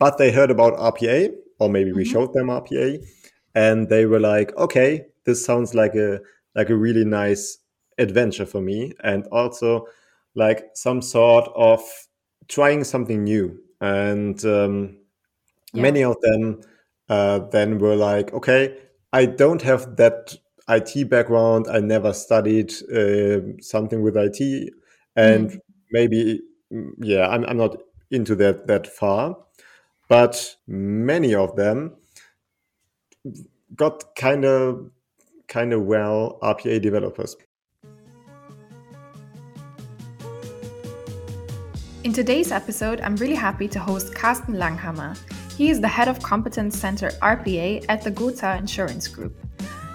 but they heard about RPA, or maybe we mm-hmm. showed them RPA, and they were like, "Okay, this sounds like a like a really nice adventure for me, and also like some sort of trying something new." And um, yeah. many of them uh, then were like, "Okay, I don't have that IT background. I never studied uh, something with IT, and mm. maybe mm, yeah, I'm, I'm not into that that far." But many of them got kind of kind of well RPA developers. In today's episode, I'm really happy to host Carsten Langhammer. He is the head of Competence Center RPA at the Gotha Insurance Group.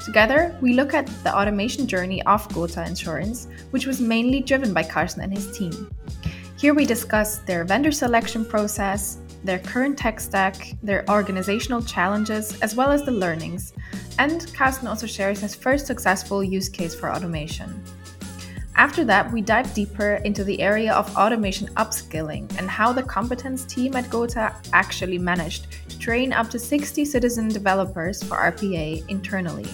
Together, we look at the automation journey of Gotha Insurance, which was mainly driven by Carsten and his team. Here we discuss their vendor selection process, their current tech stack, their organizational challenges, as well as the learnings. And Carsten also shares his first successful use case for automation. After that, we dive deeper into the area of automation upskilling and how the competence team at Gotha actually managed to train up to 60 citizen developers for RPA internally.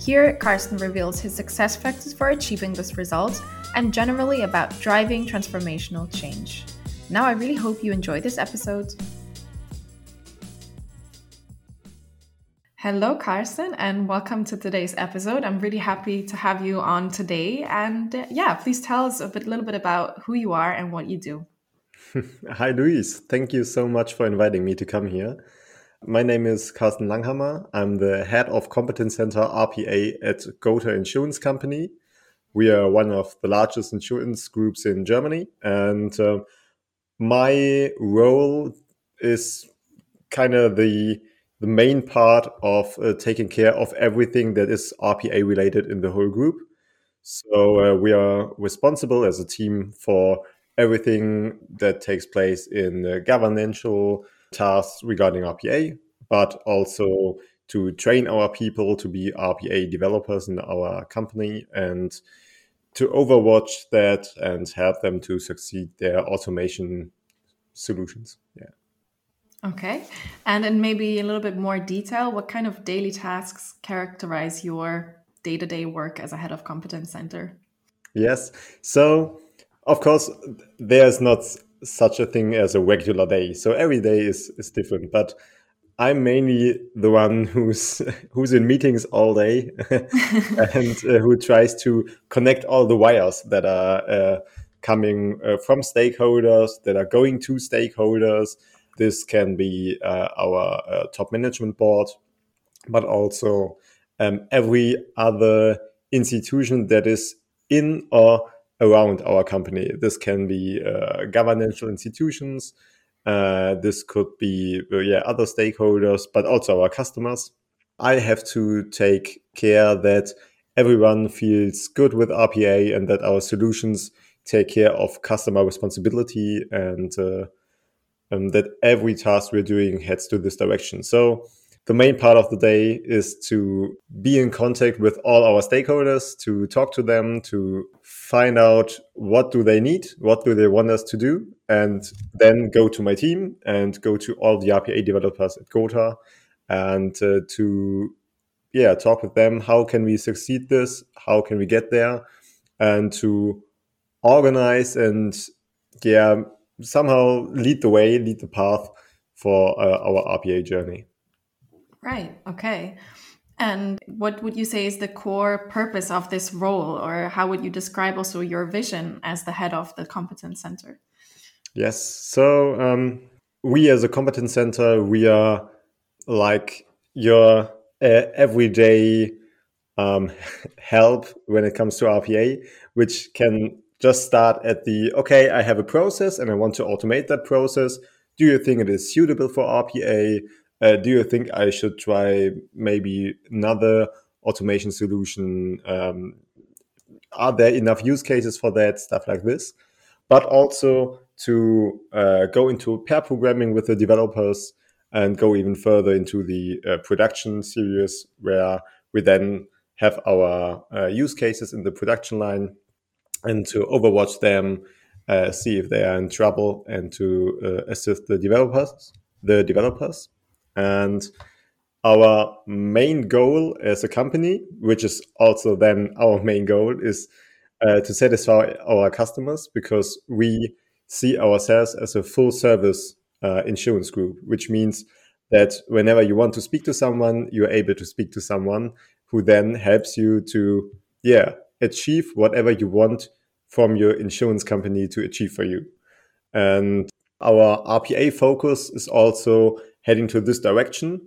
Here, Carsten reveals his success factors for achieving this result and generally about driving transformational change. Now, I really hope you enjoyed this episode. Hello, Carsten, and welcome to today's episode. I'm really happy to have you on today. And uh, yeah, please tell us a bit, little bit about who you are and what you do. Hi, Louise. Thank you so much for inviting me to come here. My name is Carsten Langhammer. I'm the head of Competence Center RPA at Gotha Insurance Company. We are one of the largest insurance groups in Germany, and uh, my role is kind of the the main part of uh, taking care of everything that is RPA related in the whole group. So uh, we are responsible as a team for everything that takes place in uh, governmental tasks regarding RPA, but also to train our people to be RPA developers in our company and to overwatch that and help them to succeed their automation solutions. Yeah. Okay. And in maybe a little bit more detail, what kind of daily tasks characterize your day to day work as a head of competence center? Yes. So, of course, there's not such a thing as a regular day. So every day is, is different. But I'm mainly the one who's who's in meetings all day and uh, who tries to connect all the wires that are uh, coming uh, from stakeholders that are going to stakeholders. This can be uh, our uh, top management board, but also um, every other institution that is in or around our company. This can be uh, governmental institutions, uh, this could be uh, yeah other stakeholders, but also our customers. I have to take care that everyone feels good with RPA and that our solutions take care of customer responsibility and uh, um, that every task we're doing heads to this direction. So the main part of the day is to be in contact with all our stakeholders, to talk to them, to find out what do they need, what do they want us to do, and then go to my team and go to all the RPA developers at Gotha and uh, to yeah talk with them. How can we succeed this? How can we get there? And to organize and yeah somehow lead the way, lead the path for uh, our RPA journey. Right. Okay. And what would you say is the core purpose of this role, or how would you describe also your vision as the head of the competence center? Yes. So um, we, as a competence center, we are like your uh, everyday um, help when it comes to RPA, which can just start at the okay, I have a process and I want to automate that process. Do you think it is suitable for RPA? Uh, do you think I should try maybe another automation solution? Um, are there enough use cases for that? Stuff like this. But also to uh, go into pair programming with the developers and go even further into the uh, production series where we then have our uh, use cases in the production line and to overwatch them, uh, see if they are in trouble, and to uh, assist the developers the developers. And our main goal as a company, which is also then our main goal, is uh, to satisfy our customers because we see ourselves as a full service uh, insurance group, which means that whenever you want to speak to someone, you're able to speak to someone who then helps you to, yeah, achieve whatever you want from your insurance company to achieve for you. And our RPA focus is also heading to this direction.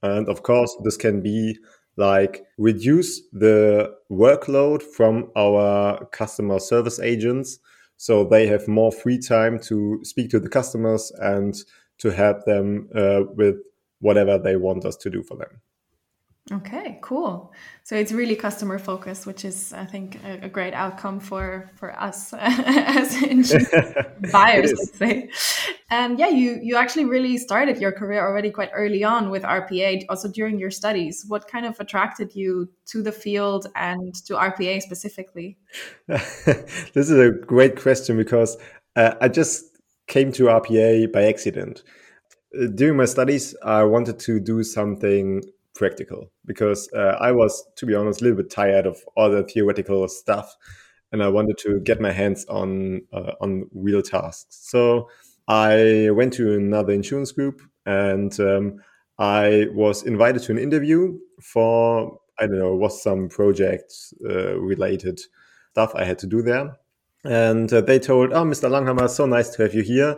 And of course, this can be like reduce the workload from our customer service agents so they have more free time to speak to the customers and to help them uh, with whatever they want us to do for them. Okay, cool. So it's really customer focused, which is, I think, a, a great outcome for for us as buyers, let's say. And yeah, you you actually really started your career already quite early on with RPA, also during your studies. What kind of attracted you to the field and to RPA specifically? this is a great question because uh, I just came to RPA by accident. Uh, during my studies, I wanted to do something practical because uh, I was, to be honest, a little bit tired of all the theoretical stuff, and I wanted to get my hands on uh, on real tasks. So I went to another insurance group, and um, I was invited to an interview for I don't know, was some project uh, related stuff I had to do there. And uh, they told, "Oh, Mr. Langhammer, so nice to have you here."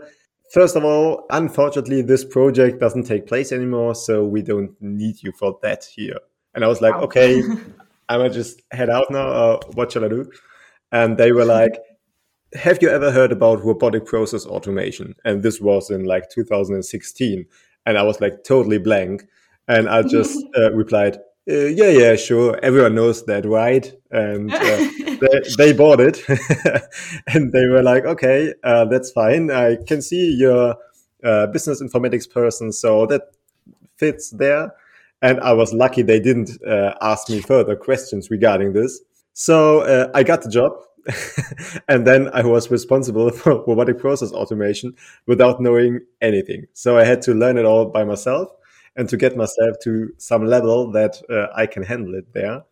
First of all, unfortunately, this project doesn't take place anymore, so we don't need you for that here. And I was like, okay, I'm gonna just head out now. Or what shall I do? And they were like, have you ever heard about robotic process automation? And this was in like 2016. And I was like totally blank. And I just uh, replied, uh, yeah, yeah, sure. Everyone knows that, right? And uh, they, they, bought it, and they were like, okay, uh, that's fine. I can see you're a business informatics person, so that fits there. And I was lucky they didn't uh, ask me further questions regarding this. So uh, I got the job. and then I was responsible for robotic process automation without knowing anything. So I had to learn it all by myself and to get myself to some level that uh, I can handle it there.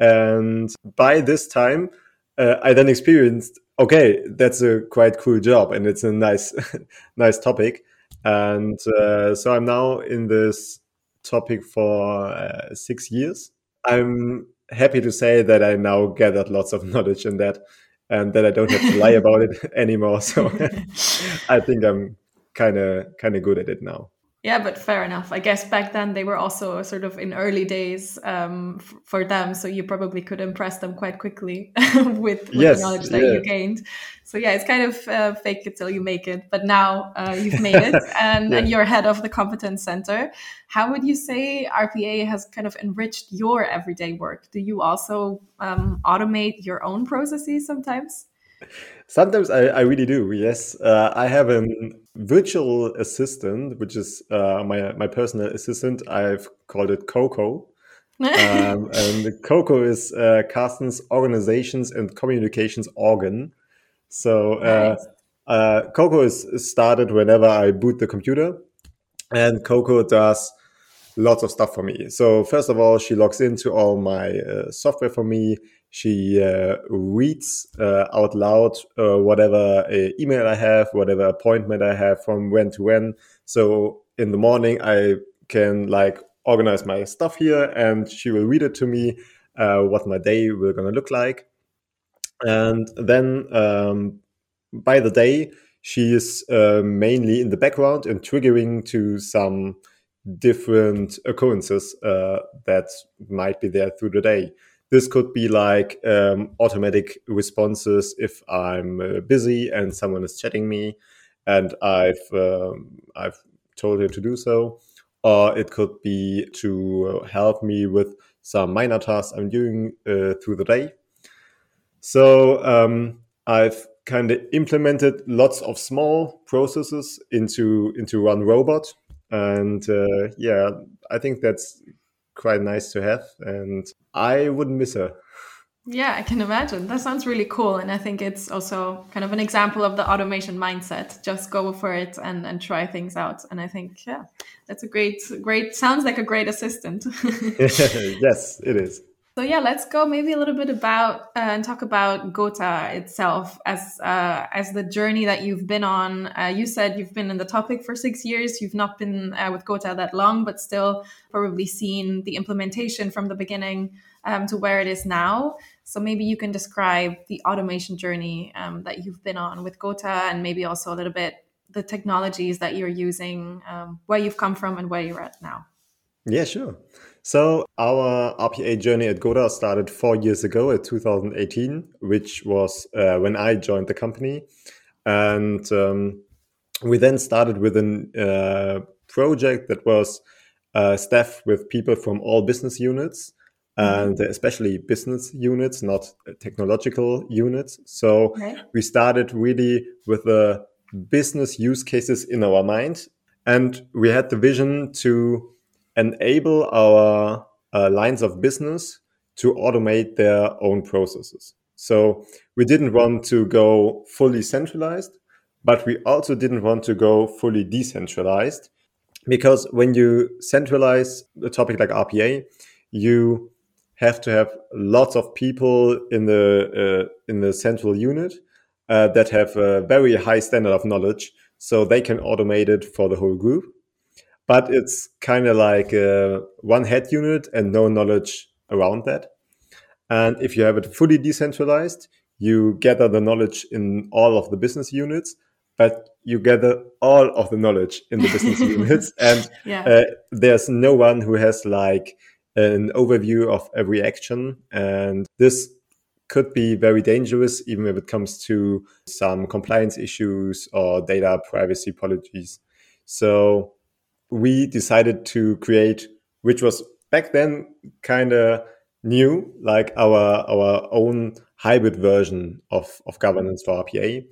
And by this time, uh, I then experienced, okay, that's a quite cool job and it's a nice, nice topic. And uh, so I'm now in this topic for uh, six years. I'm happy to say that I now gathered lots of knowledge in that and that I don't have to lie about it anymore. So I think I'm kind of kind of good at it now. Yeah, but fair enough. I guess back then they were also sort of in early days um, for them, so you probably could impress them quite quickly with, with yes, the knowledge that yeah. you gained. So yeah, it's kind of uh, fake it till you make it. But now uh, you've made it, and, yeah. and you're head of the competence center. How would you say RPA has kind of enriched your everyday work? Do you also um, automate your own processes sometimes? Sometimes I, I really do. Yes, uh, I have a virtual assistant, which is uh, my my personal assistant. I've called it Coco, um, and Coco is uh, Carsten's organizations and communications organ. So uh, nice. Uh, Coco is started whenever I boot the computer, and Coco does lots of stuff for me. So first of all, she logs into all my uh, software for me she uh, reads uh, out loud uh, whatever uh, email I have, whatever appointment I have from when to when. So in the morning, I can like organize my stuff here, and she will read it to me uh, what my day will gonna look like. And then um, by the day, she is uh, mainly in the background and triggering to some different occurrences that might be there through the day. This could be like um, automatic responses if I'm uh, busy and someone is chatting me, and I've um, I've told her to do so, or it could be to help me with some minor tasks I'm doing uh, through the day. So um, I've kind of implemented lots of small processes into into one robot, and uh, yeah, I think that's quite nice to have, and I wouldn't miss her. Yeah, I can imagine. That sounds really cool. And I think it's also kind of an example of the automation mindset. Just go for it and, and try things out. And I think, yeah, that's a great, great, sounds like a great assistant. yes, it is. So yeah, let's go maybe a little bit about uh, and talk about Gotha itself as uh, as the journey that you've been on. Uh, you said you've been in the topic for six years. You've not been uh, with Gotha that long, but still probably seen the implementation from the beginning um, to where it is now. So maybe you can describe the automation journey um, that you've been on with Gotha, and maybe also a little bit the technologies that you're using, um, where you've come from, and where you're at now. Yeah, sure. So our RPA journey at Gotha started four years ago in 2018, which was uh, when I joined the company. And um, we then started with a uh, project that was uh, staffed with people from all business units and mm-hmm. especially business units, not technological units. So okay. we started really with the business use cases in our mind. And we had the vision to enable our uh, lines of business to automate their own processes. So we didn't want to go fully centralized, but we also didn't want to go fully decentralized because when you centralize a topic like RPA, you have to have lots of people in the uh, in the central unit uh, that have a very high standard of knowledge, so they can automate it for the whole group but it's kind of like a one head unit and no knowledge around that. And if you have it fully decentralized, you gather the knowledge in all of the business units, but you gather all of the knowledge in the business units. And yeah. uh, there's no one who has like an overview of every action. And this could be very dangerous, even if it comes to some compliance issues or data privacy policies. So we decided to create, which was back then kind of new, like our our own hybrid version of, of governance for RPA,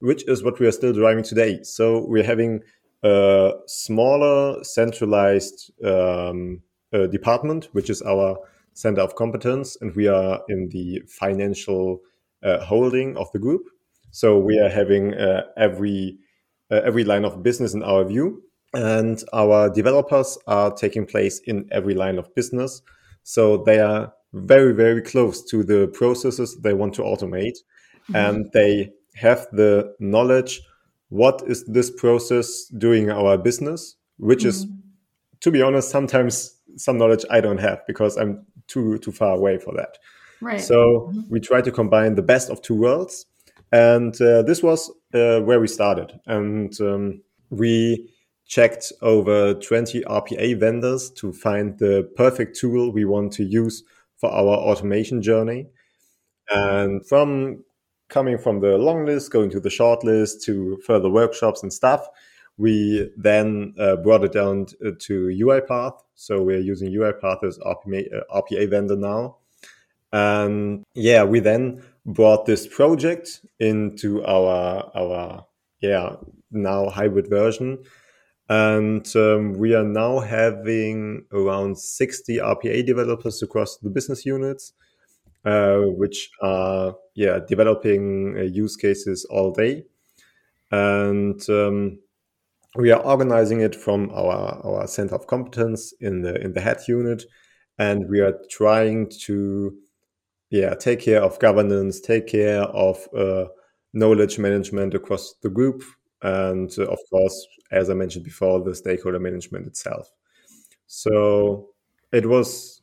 which is what we are still driving today. So we're having a smaller centralized um, uh, department, which is our center of competence, and we are in the financial uh, holding of the group. So we are having uh, every uh, every line of business in our view, and our developers are taking place in every line of business. So they are very, very close to the processes they want to automate. Mm-hmm. And they have the knowledge what is this process doing our business, which mm-hmm. is, to be honest, sometimes some knowledge I don't have because I'm too too far away for that. Right. So mm-hmm. we try to combine the best of two worlds, and uh, this was uh, where we started. And um, we checked over 20 RPA vendors to find the perfect tool we want to use for our automation journey. And from coming from the long list, going to the short list, to further workshops and stuff, we then uh, brought it down to UiPath. So we're using UiPath as RPA, uh, RPA vendor now. And yeah, we then brought this project into our our yeah now hybrid version and um, we are now having around 60 RPA developers across the business units, uh, which are yeah developing uh, use cases all day. And um, we are organizing it from our, our center of competence in the in the head unit, and we are trying to yeah take care of governance, take care of uh, knowledge management across the group and uh, of course, as I mentioned before, the stakeholder management itself. So it was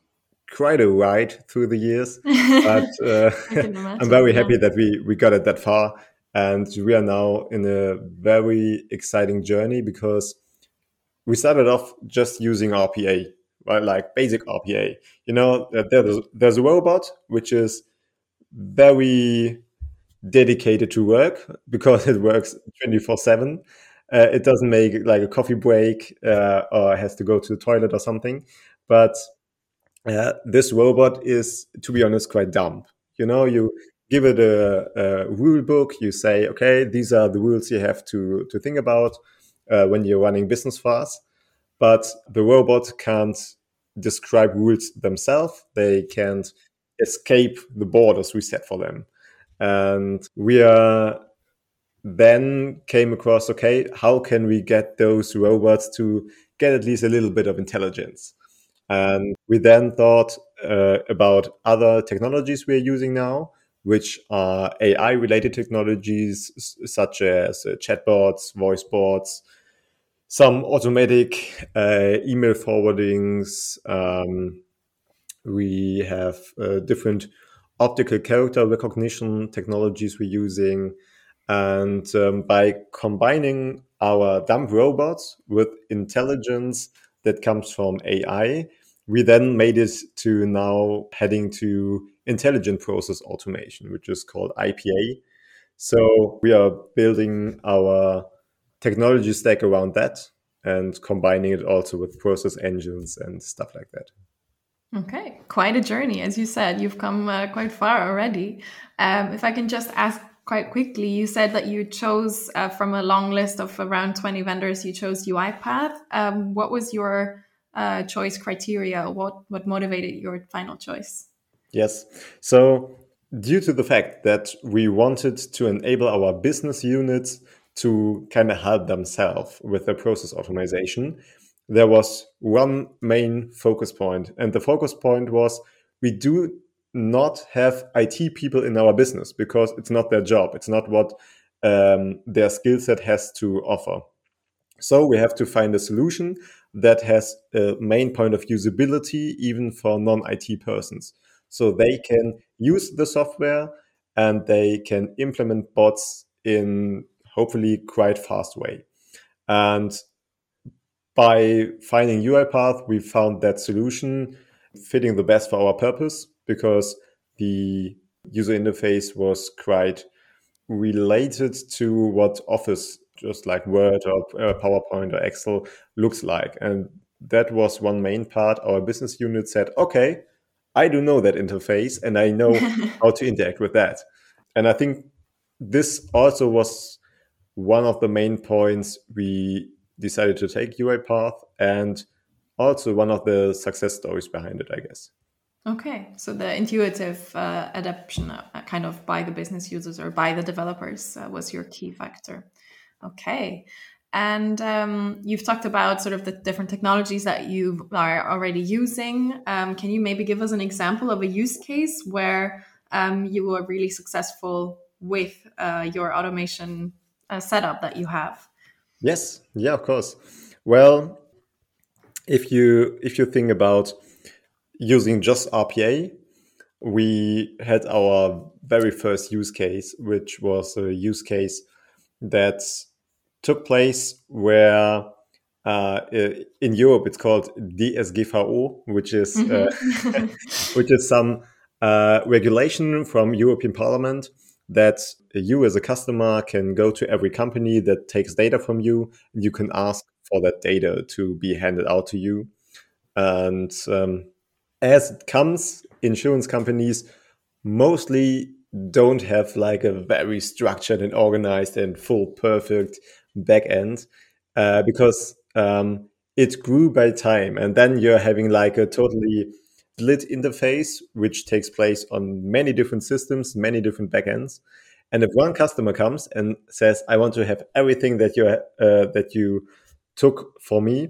quite a ride through the years, but uh, I'm very happy that we we got it that far, and we are now in a very exciting journey because we started off just using RPA, right? Like basic RPA. You know, there's there's a robot which is very dedicated to work because it works 24 7 uh, it doesn't make like a coffee break uh, or has to go to the toilet or something. But uh, this robot is to be honest quite dumb. You know you give it a, a, rule book you say okay these are the rules you have to to think about uh, when you're running business fast but the robot can't describe rules themselves. They can't escape the borders we set for them. And we are then came across okay, how can we get those robots to get at least a little bit of intelligence? And we then thought uh, about other technologies we are using now, which are AI related technologies such as uh, chatbots, voice bots, some automatic uh, email forwardings. Um, we have uh, different optical character recognition technologies we're using. And um, by combining our dumb robots with intelligence that comes from AI, we then made it to now heading to intelligent process automation, which is called IPA. So we are building our technology stack around that and combining it also with process engines and stuff like that. Okay, quite a journey. As you said, you've come uh, quite far already. Um, if I can just ask quite quickly, you said that you chose uh, from a long list of around 20 vendors, you chose UiPath. Um, what was your uh, choice criteria? What, what motivated your final choice? Yes. So, due to the fact that we wanted to enable our business units to kind of help themselves with their process automation, there was one main focus point. And the focus point was we do not have IT people in our business because it's not their job. It's not what um, their skill set has to offer. So we have to find a solution that has a main point of usability even for non IT persons. So they can use the software and they can implement bots in hopefully quite fast way. And by finding UiPath, we found that solution fitting the best for our purpose because the user interface was quite related to what Office, just like Word or uh, PowerPoint or Excel, looks like. And that was one main part. Our business unit said, okay, I do know that interface and I know how to interact with that. And I think this also was one of the main points we decided to take UiPath and also one of the success stories behind it, I guess. Okay, so the intuitive uh, adoption, uh, kind of by the business users or by the developers, uh, was your key factor. Okay, and um, you've talked about sort of the different technologies that you are already using. Um, can you maybe give us an example of a use case where um, you were really successful with uh, your automation uh, setup that you have? Yes, yeah, of course. Well, if you if you think about using just RPA, we had our very first use case, which was a use case that took place where uh, in Europe it's called DSGVO, which is uh, mm-hmm. uh, which is some uh, regulation from European Parliament that you as a customer can go to every company that takes data from you and you can ask for that data to be handed out to you. And um, as it comes insurance companies mostly don't have like a very structured and organized and full perfect back end uh, because um, it grew by time and then you're having like a totally split interface which takes place on many different systems many different backends and if one customer comes and says, "I want to have everything that you uh, that you took for me,"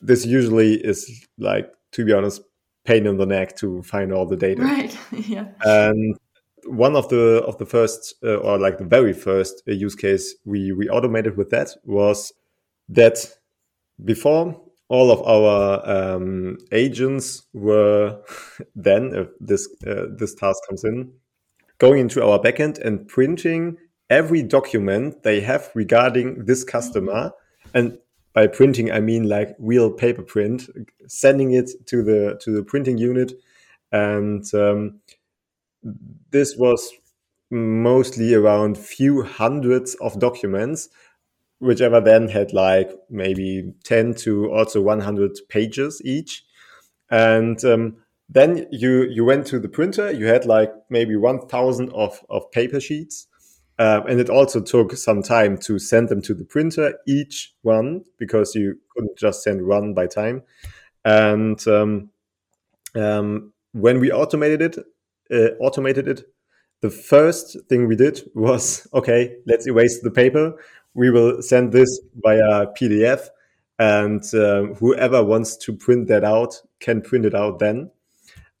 this usually is like, to be honest, pain in the neck to find all the data. Right. yeah. And one of the of the first uh, or like the very first uh, use case we we automated with that was that before all of our um, agents were then if this uh, this task comes in going into our backend and printing every document they have regarding this customer. And by printing, I mean like real paper print, sending it to the to the printing unit, and um, this was mostly around few hundreds of documents whichever then had like maybe 10 to also 100 pages each and um, then you you went to the printer. You had like maybe one thousand of of paper sheets, uh, and it also took some time to send them to the printer each one because you couldn't just send one by time. And um, um, when we automated it, uh, automated it, the first thing we did was okay, let's erase the paper. We will send this via PDF, and uh, whoever wants to print that out can print it out then.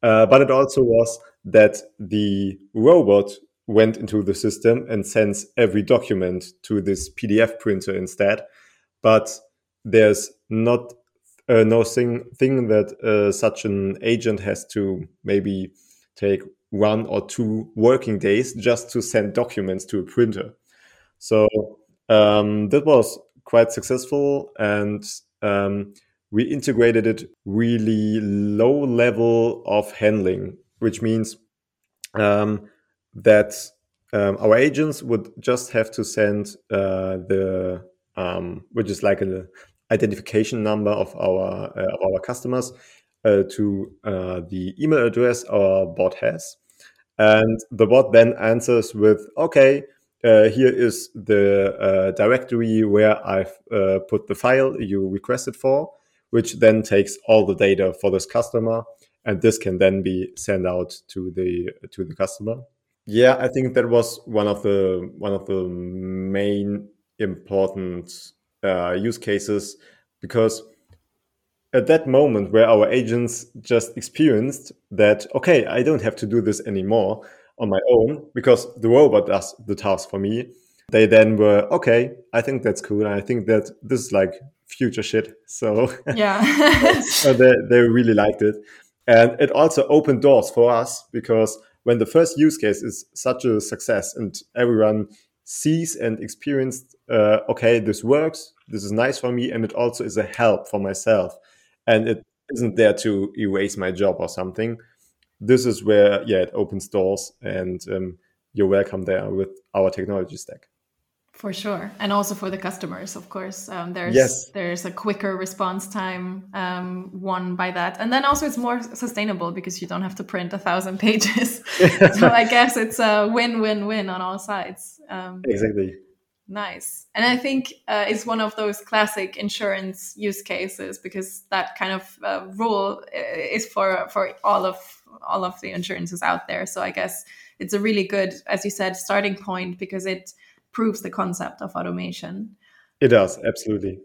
Uh, but it also was that the robot went into the system and sends every document to this PDF printer instead. But there's not uh, no thing, thing that uh, such an agent has to maybe take one or two working days just to send documents to a printer. So um, that was quite successful, and um, we integrated it really low level of handling, which means um, that um, our agents would just have to send uh, the um, which is like an identification number of our uh, of our customers uh, to uh, the email address our bot has, and the bot then answers with, "Okay, uh, here is the uh, directory where I've uh, put the file you requested for." Which then takes all the data for this customer, and this can then be sent out to the to the customer. Yeah, I think that was one of the one of the main important uh, use cases because at that moment where our agents just experienced that okay i don't have to do this anymore on my own because the robot does the task for me. They then were okay i think that's cool and i think that this is like future shit. So yeah. so they, they really liked it. And it also opened doors for us because when the first use case is such a success and everyone sees and experienced uh, okay this works this is nice for me and it also is a help for myself and it isn't there to erase my job or something this is where yeah it opens doors and um, you're welcome there with our technology stack for sure, and also for the customers, of course. Um, there's yes. there's a quicker response time um, won by that, and then also it's more sustainable because you don't have to print a thousand pages. so I guess it's a win-win-win on all sides. Um, exactly. Nice, and I think uh, it's one of those classic insurance use cases because that kind of uh, rule uh, is for for all of all of the insurances out there. So I guess it's a really good, as you said, starting point because it proves the concept of automation. It does, absolutely.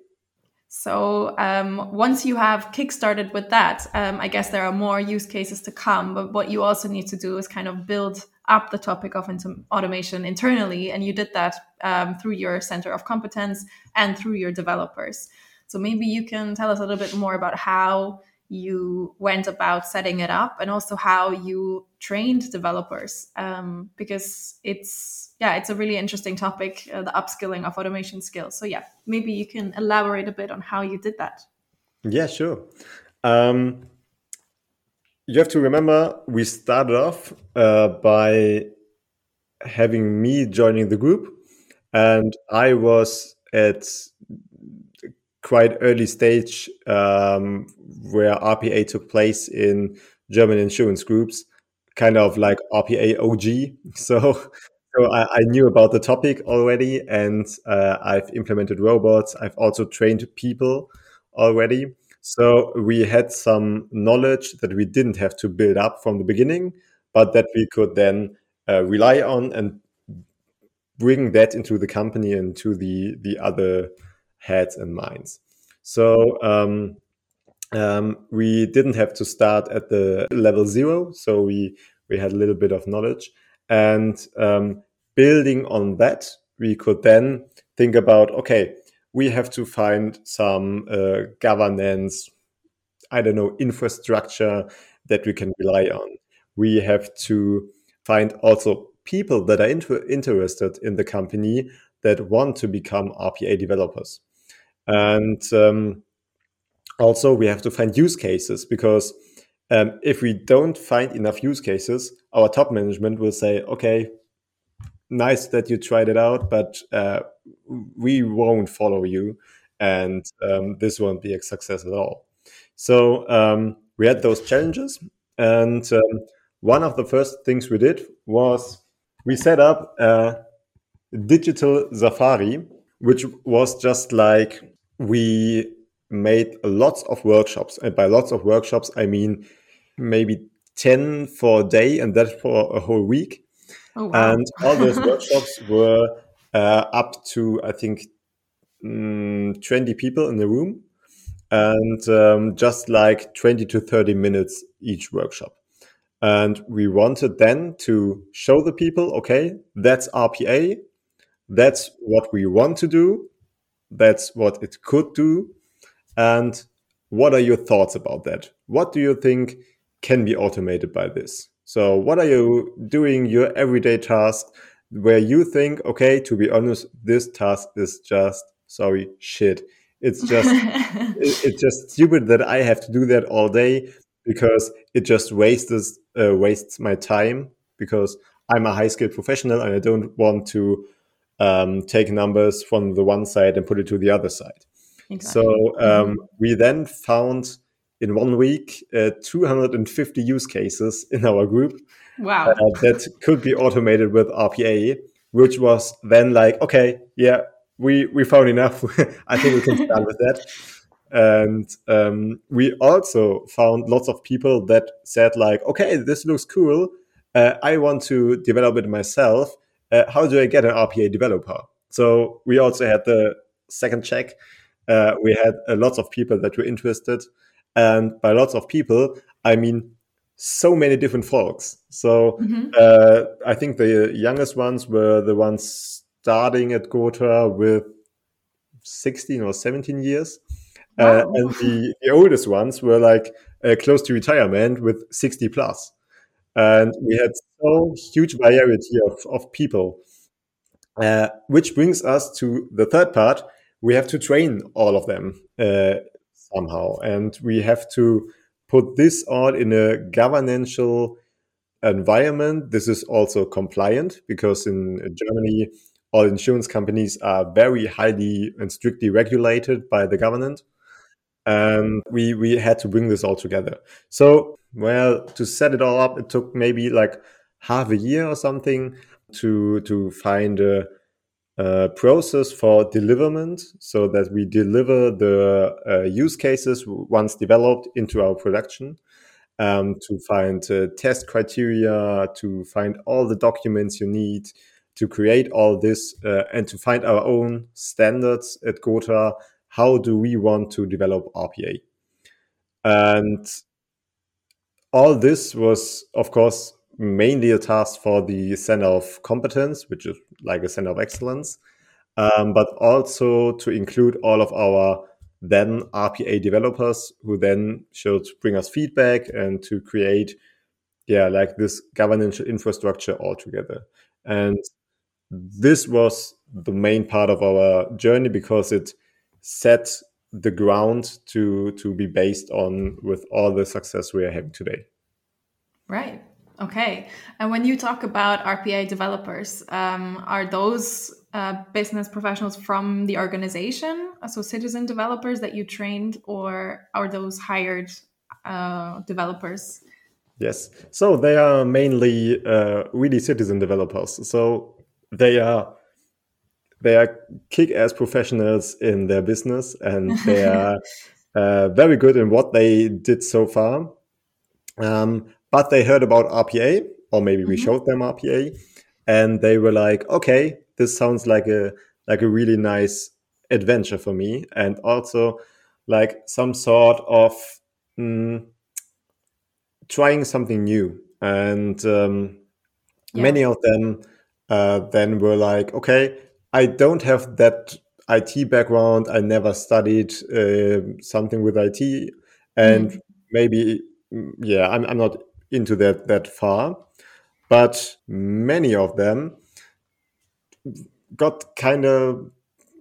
So um, once you have kickstarted with that, um, I guess there are more use cases to come. But what you also need to do is kind of build up the topic of automation internally, and you did that um, through your center of competence and through your developers. So maybe you can tell us a little bit more about how you went about setting it up and also how you trained developers um, because it's yeah it's a really interesting topic uh, the upskilling of automation skills. So yeah maybe you can elaborate a bit on how you did that. Yeah sure. Um, you have to remember we started off uh, by having me joining the group and i was at quite early stage um, where RPA took place in German insurance groups, kind of like RPA OG. So, so I, I knew about the topic already, and uh, I've implemented robots. I've also trained people already. So we had some knowledge that we didn't have to build up from the beginning, but that we could then uh, rely on and bring that into the company and to the the other heads and minds. So um, um, we didn't have to start at the level zero, so we we had a little bit of knowledge, and um, building on that, we could then think about okay, we have to find some uh, governance, I don't know, infrastructure that we can rely on. We have to find also people that are inter- interested in the company that want to become RPA developers. And um, also, we have to find use cases because um, if we don't find enough use cases, our top management will say, okay, nice that you tried it out, but uh, we won't follow you. And um, this won't be a success at all. So um, we had those challenges. And um, one of the first things we did was we set up a digital Safari, which was just like we made lots of workshops. And by lots of workshops, I mean maybe 10 for a day and that for a whole week. Oh, wow. And all those workshops were uh, up to, I think, mm, 20 people in the room and um, just like 20 to 30 minutes each workshop. And we wanted then to show the people, okay, that's RPA. That's what we want to do. That's what it could do. And what are your thoughts about that? What do you think can be automated by this? So, what are you doing your everyday task where you think, okay, to be honest, this task is just, sorry, shit. It's just, it, it's just stupid that I have to do that all day because it just wastes uh, wastes my time because I'm a high skilled professional and I don't want to um, take numbers from the one side and put it to the other side. Exactly. So um, mm-hmm. we then found in one week uh, 250 use cases in our group. Wow. Uh, that could be automated with RPA, which was then like, okay, yeah, we we found enough. I think we can start with that. And um, we also found lots of people that said like, okay, this looks cool. Uh, I want to develop it myself. Uh, how do I get an RPA developer? So we also had the second check. Uh, we had uh, lots of people that were interested, and by lots of people, I mean so many different folks. So mm-hmm. Uh, I think the youngest ones were the ones starting at Gotha with 16 or 17 years. Uh, wow. And the, the, oldest ones were like uh, close to retirement with 60 plus. And we had so huge variety of, of people. Uh, which brings us to the third part. We have to train all of them uh, somehow. And we have to put this all in a governmental environment. This is also compliant because in Germany, all insurance companies are very highly and strictly regulated by the government. And we, we had to bring this all together. So, well, to set it all up, it took maybe like half a year or something to, to find a, a process for deliverment so that we deliver the uh, use cases once developed into our production. Um, to find uh, test criteria, to find all the documents you need, to create all this uh, and to find our own standards at Gotha. How do we want to develop RPA? And all this was, of course, mainly a task for the Center of Competence, which is like a Center of Excellence, um, but also to include all of our then RPA developers who then should bring us feedback and to create, yeah, like this governance infrastructure altogether. And this was the main part of our journey because it set the ground to to be based on with all the success we are having today. Right. Okay. And when you talk about rpa developers um, are those uh, business professionals from the organization? So citizen developers that you trained or are those hired uh, developers? Yes. So they are mainly uh, really citizen developers. So they are they are kick-ass professionals in their business and they are uh, very good in what they did so far um, but they heard about rpa or maybe we mm-hmm. showed them rpa and they were like okay this sounds like a like a really nice adventure for me and also like some sort of mm, trying something new and um, yeah. many of them uh, then were like, okay, I don't have that IT background. I never studied uh, something with IT, and mm. maybe mm, yeah, I'm, I'm not into that that far. But many of them got kind of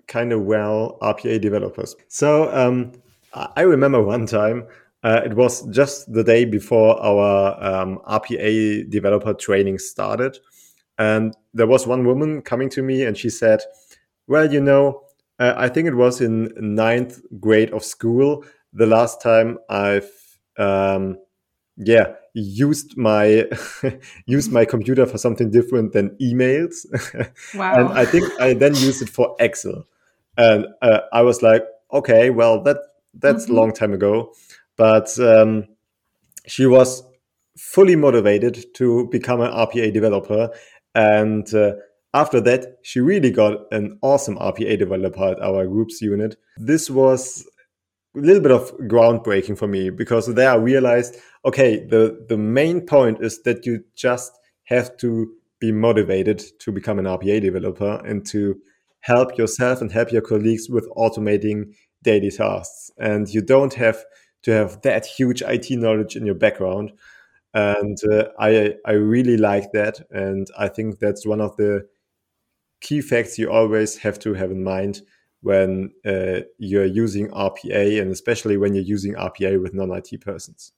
kind of well RPA developers. So um, I remember one time. Uh, it was just the day before our um, RPA developer training started, and there was one woman coming to me and she said, Well, you know, uh, I think it was in ninth grade of school the last time I've, um, yeah, used my used my computer for something different than emails. Wow. and I think I then used it for Excel. And uh, I was like, okay, well, that that's mm-hmm. a long time ago. But um, she was fully motivated to become an RPA developer. And uh, after that, she really got an awesome RPA developer at our groups unit. This was a little bit of groundbreaking for me because there I realized, okay, the, the main point is that you just have to be motivated to become an RPA developer and to help yourself and help your colleagues with automating daily tasks. And you don't have to have that huge IT knowledge in your background. And uh, I I really like that, and I think that's one of the key facts you always have to have in mind when uh, you're using RPA, and especially when you're using RPA with non-IT persons.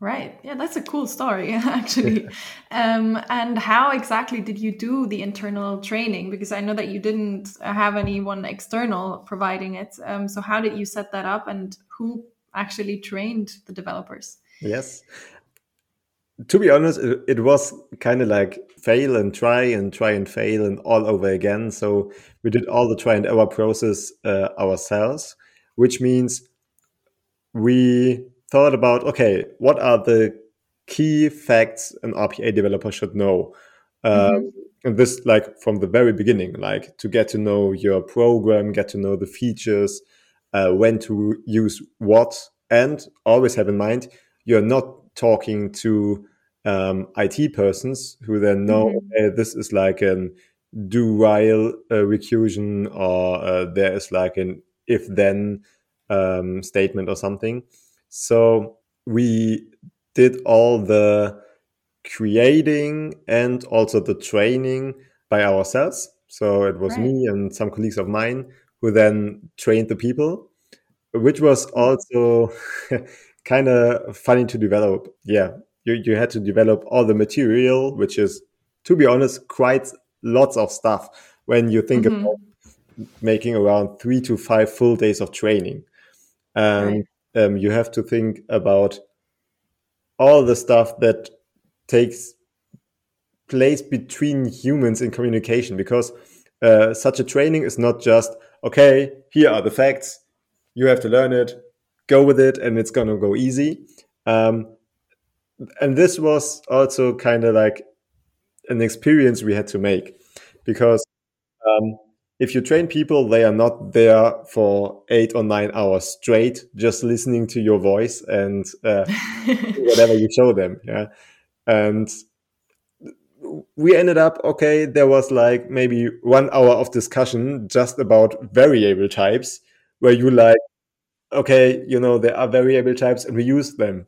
Right. Yeah, that's a cool story, actually. um, and how exactly did you do the internal training? Because I know that you didn't have anyone external providing it. Um, so, how did you set that up and who actually trained the developers? Yes. To be honest, it, it was kind of like fail and try and try and fail and all over again. So, we did all the try and error process uh, ourselves, which means we thought about okay, what are the key facts an RPA developer should know? mm-hmm. Um, and this, like from the very beginning, like to get to know your program, get to know the features, uh, when to use what, and always have in mind you're not talking to um, IT persons who then know mm-hmm. okay, this is like an do while uh, recursion or uh, there is like an if then um, statement or something. So we did all the creating and also the training by ourselves. So it was right. me and some colleagues of mine who then trained the people, which was also kind of funny to develop. Yeah, you, you had to develop all the material, which is, to be honest, quite lots of stuff when you think mm-hmm. about making around three to five full days of training. And right um, you have to think about all the stuff that takes place between humans in communication because uh, such a training is not just okay here are the facts you have to learn it go with it and it's gonna go easy um, and this was also kind of like an experience we had to make because um, if you train people, they are not there for eight or nine hours straight, just listening to your voice and uh, whatever you show them. Yeah. And we ended up, okay, there was like maybe one hour of discussion just about variable types where you like, okay, you know, there are variable types and we use them.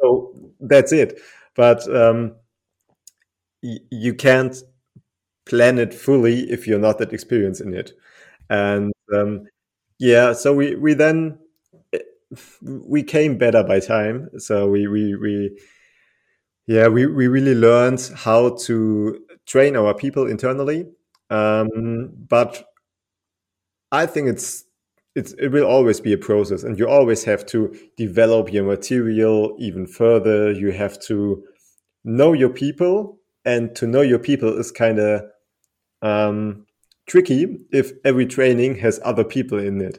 So that's it. But um, you can't plan it fully if you're not that experienced in it. And um, yeah, so we we then eh, we came better by time. So we we we yeah we we really learned how to train our people internally. Um, but I think it's it's, it will always be a process and you always have to develop your material even further you have to know your people and to know your people is kind of um, tricky if every training has other people in it.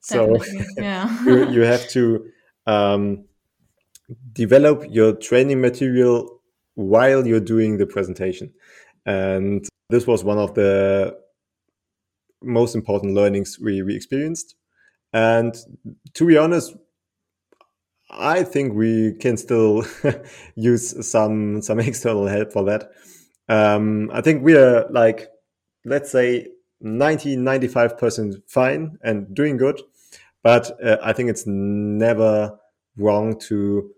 So yeah. you, you, have to um, develop your training material while you're doing the presentation. And this was one of the most important learnings we, we experienced. And to be honest, I think we can still use some some external help for that. Um, I think we are like let's say 90 95% fine and doing good but uh, i think it's never wrong to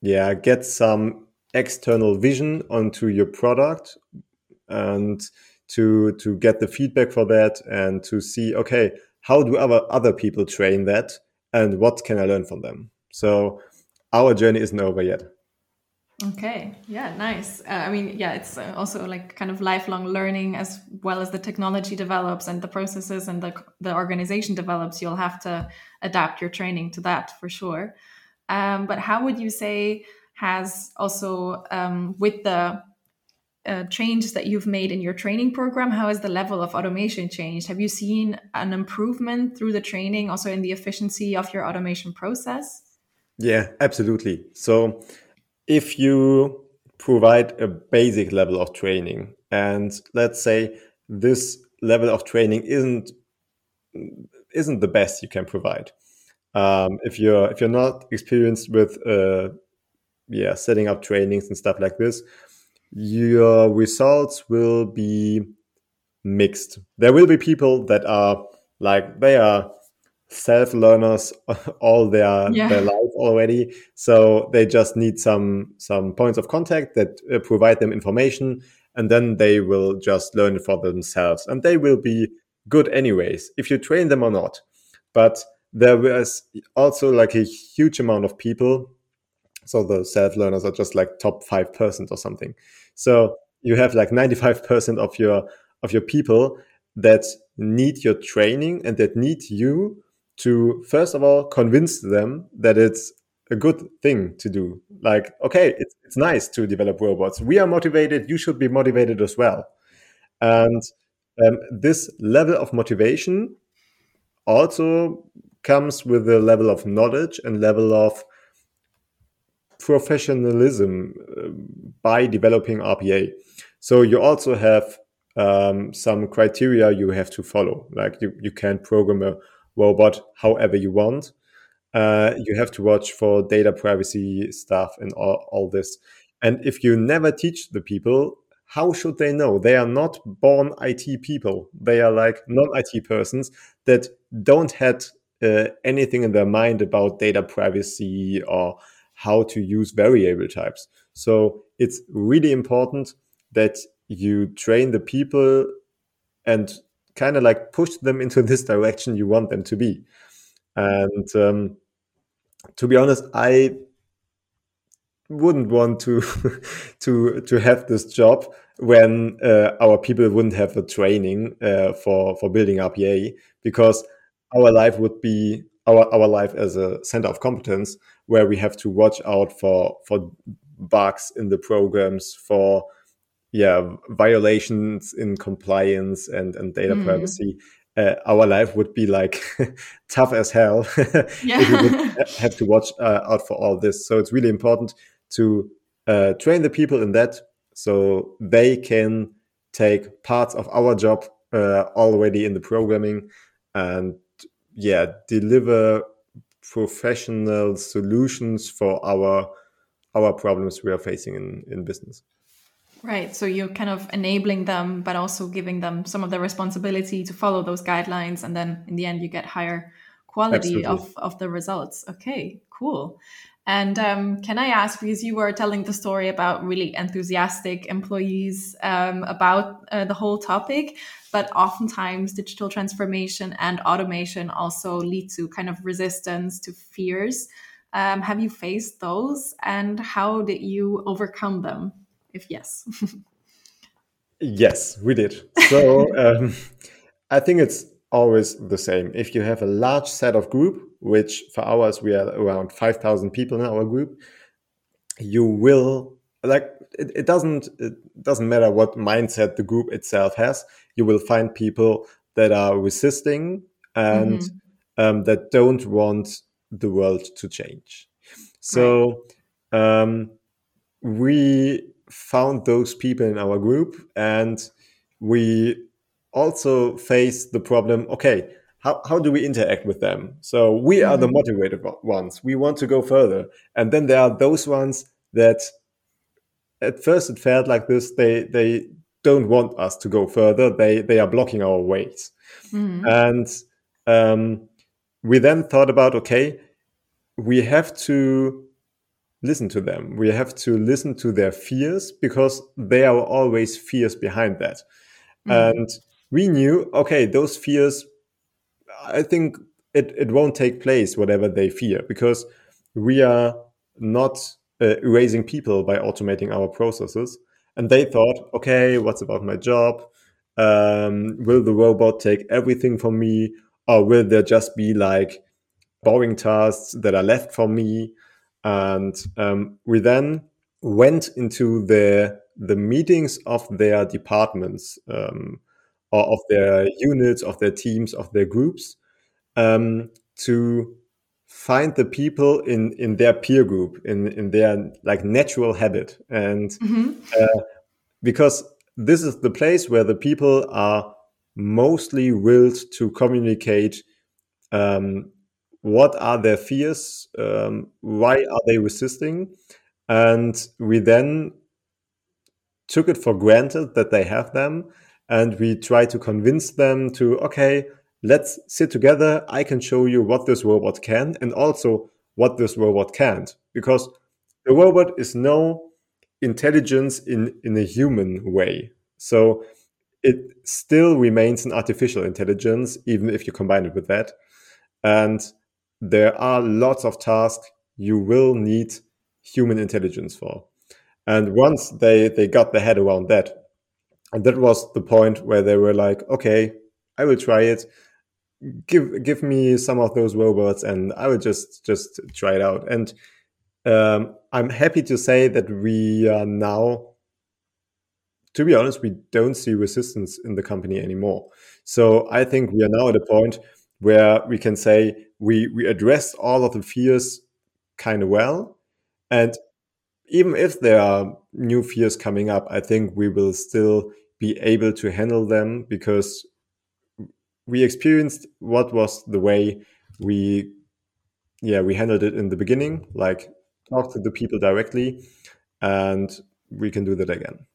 yeah get some external vision onto your product and to to get the feedback for that and to see okay how do other other people train that and what can i learn from them so our journey isn't over yet Okay, yeah, nice. Uh, I mean, yeah, it's uh, also like kind of lifelong learning as well as the technology develops and the processes and the the organization develops. You'll have to adapt your training to that for sure. Um, but how would you say has also um, with the uh, changes that you've made in your training program, how has the level of automation changed? Have you seen an improvement through the training, also in the efficiency of your automation process? Yeah, absolutely. So if you provide a basic level of training, and let's say this level of training isn't isn't the best you can provide. Um, if you're if you're not experienced with uh, yeah setting up trainings and stuff like this, your results will be mixed. There will be people that are like they are self learners all their yeah. their life already so they just need some some points of contact that uh, provide them information and then they will just learn for themselves and they will be good anyways if you train them or not but there was also like a huge amount of people so the self learners are just like top 5% or something so you have like 95% of your of your people that need your training and that need you to first of all convince them that it's a good thing to do. Like, okay, it's, it's nice to develop robots. We are motivated. You should be motivated as well. And um, this level of motivation also comes with a level of knowledge and level of professionalism uh, by developing RPA. So you also have um, some criteria you have to follow. Like you, you can't program a robot however you want. Uh, you have to watch for data privacy stuff and all, all this. And if you never teach the people, how should they know? They are not born IT people. They are like non IT persons that don't had uh, anything in their mind about data privacy or how to use variable types. So it's really important that you train the people and kind of like push them into this direction you want them to be. And um, to be honest, I wouldn't want to to to have this job when uh, our people wouldn't have the training uh, for for building RPA because our life would be our our life as a center of competence where we have to watch out for for bugs in the programs for yeah violations in compliance and and data mm. privacy uh, our life would be like tough as hell yeah. if we would have to watch uh, out for all this so it's really important to uh, train the people in that so they can take parts of our job uh, already in the programming and yeah deliver professional solutions for our our problems we are facing in in business Right. So you're kind of enabling them, but also giving them some of the responsibility to follow those guidelines. And then in the end, you get higher quality of, of the results. Okay, cool. And um, can I ask, because you were telling the story about really enthusiastic employees um, about uh, the whole topic, but oftentimes digital transformation and automation also lead to kind of resistance to fears. Um, have you faced those and how did you overcome them? if yes. yes, we did. So um, I think it's always the same. If you have a large set of group, which for ours we are around 5,000 people in our group, you will like it, it doesn't it doesn't matter what mindset the group itself has. You will find people that are resisting and mm-hmm. um, that don't want the world to change. So right. um, we found those people in our group and we also face the problem okay how, how do we interact with them so we mm-hmm. are the mm-hmm. motivated ones we want to go further and then there are those ones that at first it felt like this they they don't want us to go further they they are blocking our ways mm-hmm. and um, we then thought about okay we have to listen to them. We have to listen to their fears because there are always fears behind that. Mm. And we knew, okay, those fears, I think it, it won't take place, whatever they fear, because we are not uh, erasing people by automating our processes. And they thought, okay, what's about my job? Um, will the robot take everything from me? Or will there just be like boring tasks that are left for me? and um, we then went into the the meetings of their departments um, or of their units, of their teams, of their groups um, to find the people in in their peer group in in their like natural habit and mm-hmm. uh, because this is the place where the people are mostly willed to communicate um, what are their fears um, why are they resisting and we then took it for granted that they have them and we try to convince them to okay let's sit together. I can show you what this robot can and also what this robot can't because the robot is no intelligence in in a human way. So it still remains an artificial intelligence even if you combine it with that. And there are lots of tasks you will need human intelligence for. And once they they got their head around that, and that was the point where they were like, okay, I will try it. Give give me some of those robots, and I will just just try it out. And um, I'm happy to say that we are now. To be honest, we don't see resistance in the company anymore. So I think we are now at a point where we can say we we addressed all of the fears kind of well, and even if there are new fears coming up, I think we will still be able to handle them because we experienced what was the way we yeah we handled it in the beginning like talk to the people directly and we can do that again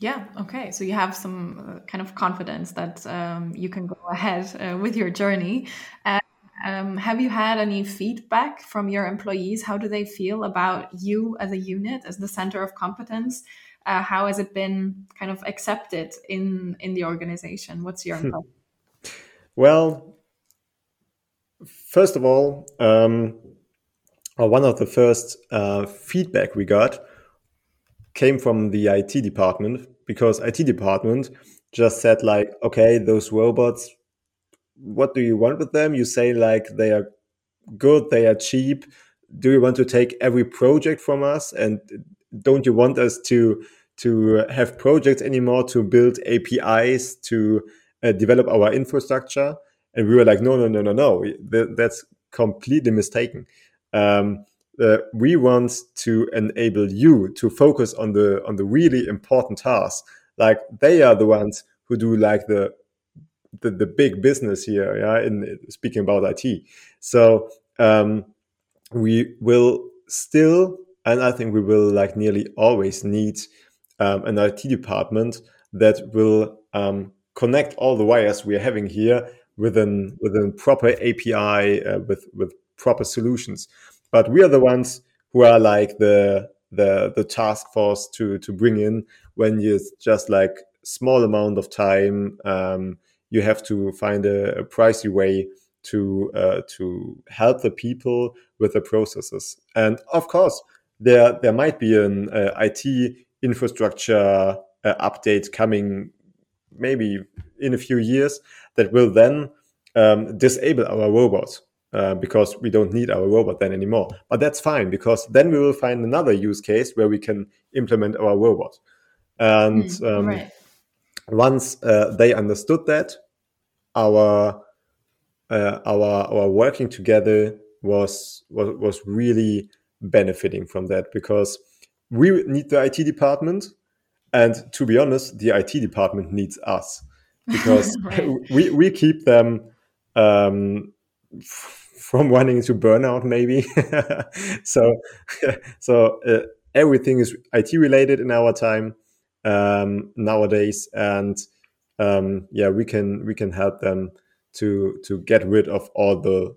yeah okay so you have some uh, kind of confidence that um, you can go ahead uh, with your journey uh, um, have you had any feedback from your employees? How do they feel about you as a unit, as the center of competence? Uh, how has it been kind of accepted in in the organization? What's your impression? Well, first of all, um, one of the first uh, feedback we got came from the IT department because IT department just said like, okay, those robots what do you want with them? You say like they are good, they are cheap. Do you want to take every project from us? And don't you want us to to have projects anymore to build APIs to uh, develop our infrastructure? And we were like, no, no, no, no, no. That's completely mistaken. Um, uh, we want to enable you to focus on the on the really important tasks. Like they are the ones who do like the the, the big business here, yeah, in speaking about IT. So um, we will still, and I think we will like nearly always need um, an IT department that will um, connect all the wires we are having here within within proper API uh, with with proper solutions. But we are the ones who are like the the the task force to to bring in when you just like small amount of time um, you have to find a, a pricey way to uh, to help the people with the processes. And of course, there there might be an uh, IT infrastructure uh, update coming maybe in a few years that will then um, disable our robots uh, because we don't need our robot then anymore. But that's fine because then we will find another use case where we can implement our robot. And mm, um, right. once uh, they understood that, our uh, our our working together was was was really benefiting from that because we need the IT department, and to be honest, the IT department needs us because we we keep them um, from running into burnout maybe. so so uh, everything is IT related in our time um, nowadays, and um, yeah, we can we can help them to to get rid of all the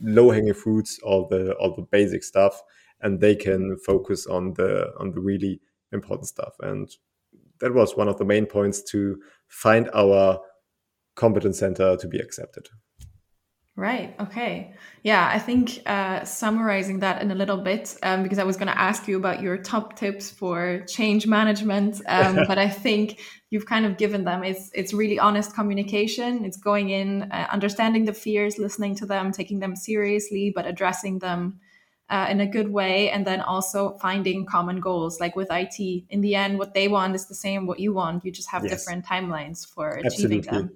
low hanging fruits, all the all the basic stuff, and they can focus on the on the really important stuff. And that was one of the main points to find our competence center to be accepted. Right. Okay. Yeah, I think uh, summarizing that in a little bit, um, because I was going to ask you about your top tips for change management, um, but I think you've kind of given them. It's it's really honest communication. It's going in, uh, understanding the fears, listening to them, taking them seriously, but addressing them uh, in a good way, and then also finding common goals. Like with IT, in the end, what they want is the same what you want. You just have yes. different timelines for achieving Absolutely. them.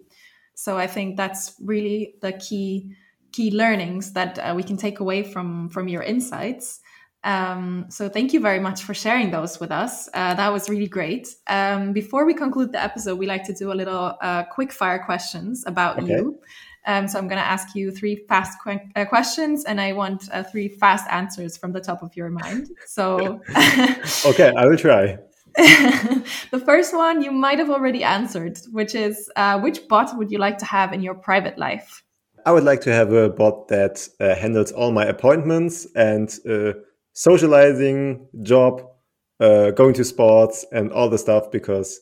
So I think that's really the key key learnings that uh, we can take away from from your insights. Um, so thank you very much for sharing those with us. Uh, that was really great. Um, before we conclude the episode, we like to do a little uh, quick fire questions about okay. you. Um, so I'm going to ask you three fast qu- uh, questions, and I want uh, three fast answers from the top of your mind. So, okay, I will try. the first one you might have already answered, which is uh, which bot would you like to have in your private life? I would like to have a bot that uh, handles all my appointments and uh, socializing, job, uh, going to sports, and all the stuff because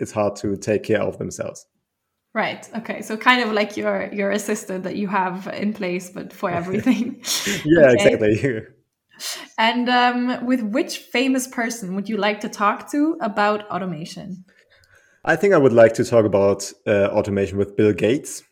it's hard to take care of themselves. Right. Okay. So kind of like your your assistant that you have in place, but for everything. yeah, exactly. and um, with which famous person would you like to talk to about automation? I think I would like to talk about uh, automation with Bill Gates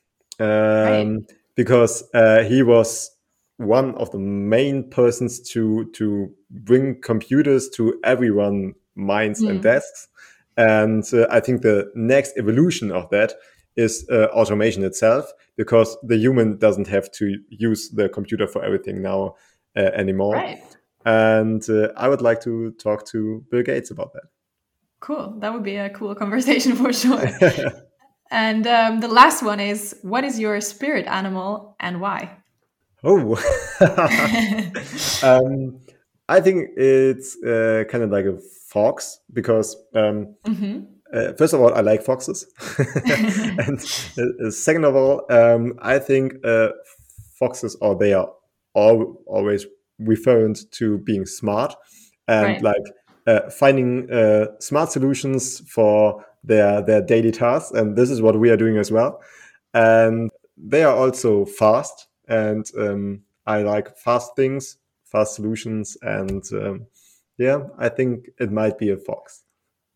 um, right. because uh, he was one of the main persons to to bring computers to everyone minds mm. and desks and uh, i think the next evolution of that is uh, automation itself because the human doesn't have to use the computer for everything now uh, anymore. Right. And uh, I would like to talk to Bill Gates about that. Cool. That would be a cool conversation for sure. and um, the last one is what is your spirit animal and why? Oh, um, I think it's uh, kind of like a fox because um, mm -hmm uh, first of all, I like foxes, and uh, second of all, um, I think uh, foxes are they are all, always referred to being smart and right. like uh, finding uh, smart solutions for their their daily tasks, and this is what we are doing as well. And they are also fast, and um, I like fast things, fast solutions, and um, yeah, I think it might be a fox.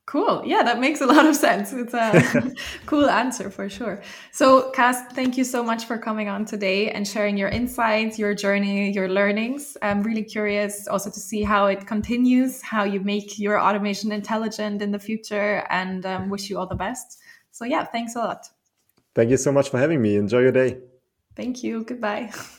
Cool. Yeah, that makes a lot of sense. It's a cool answer for sure. So, Cass, thank you so much for coming on today and sharing your insights, your journey, your learnings. I'm really curious also to see how it continues, how you make your automation intelligent in the future, and um, wish you all the best. So, yeah, thanks a lot. Thank you so much for having me. Enjoy your day. Thank you. Goodbye.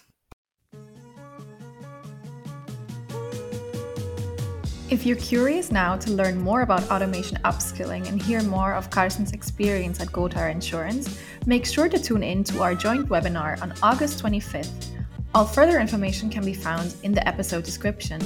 If you're curious now to learn more about automation upskilling and hear more of Carson's experience at Gothaer Insurance, make sure to tune in to our joint webinar on August 25th. All further information can be found in the episode description.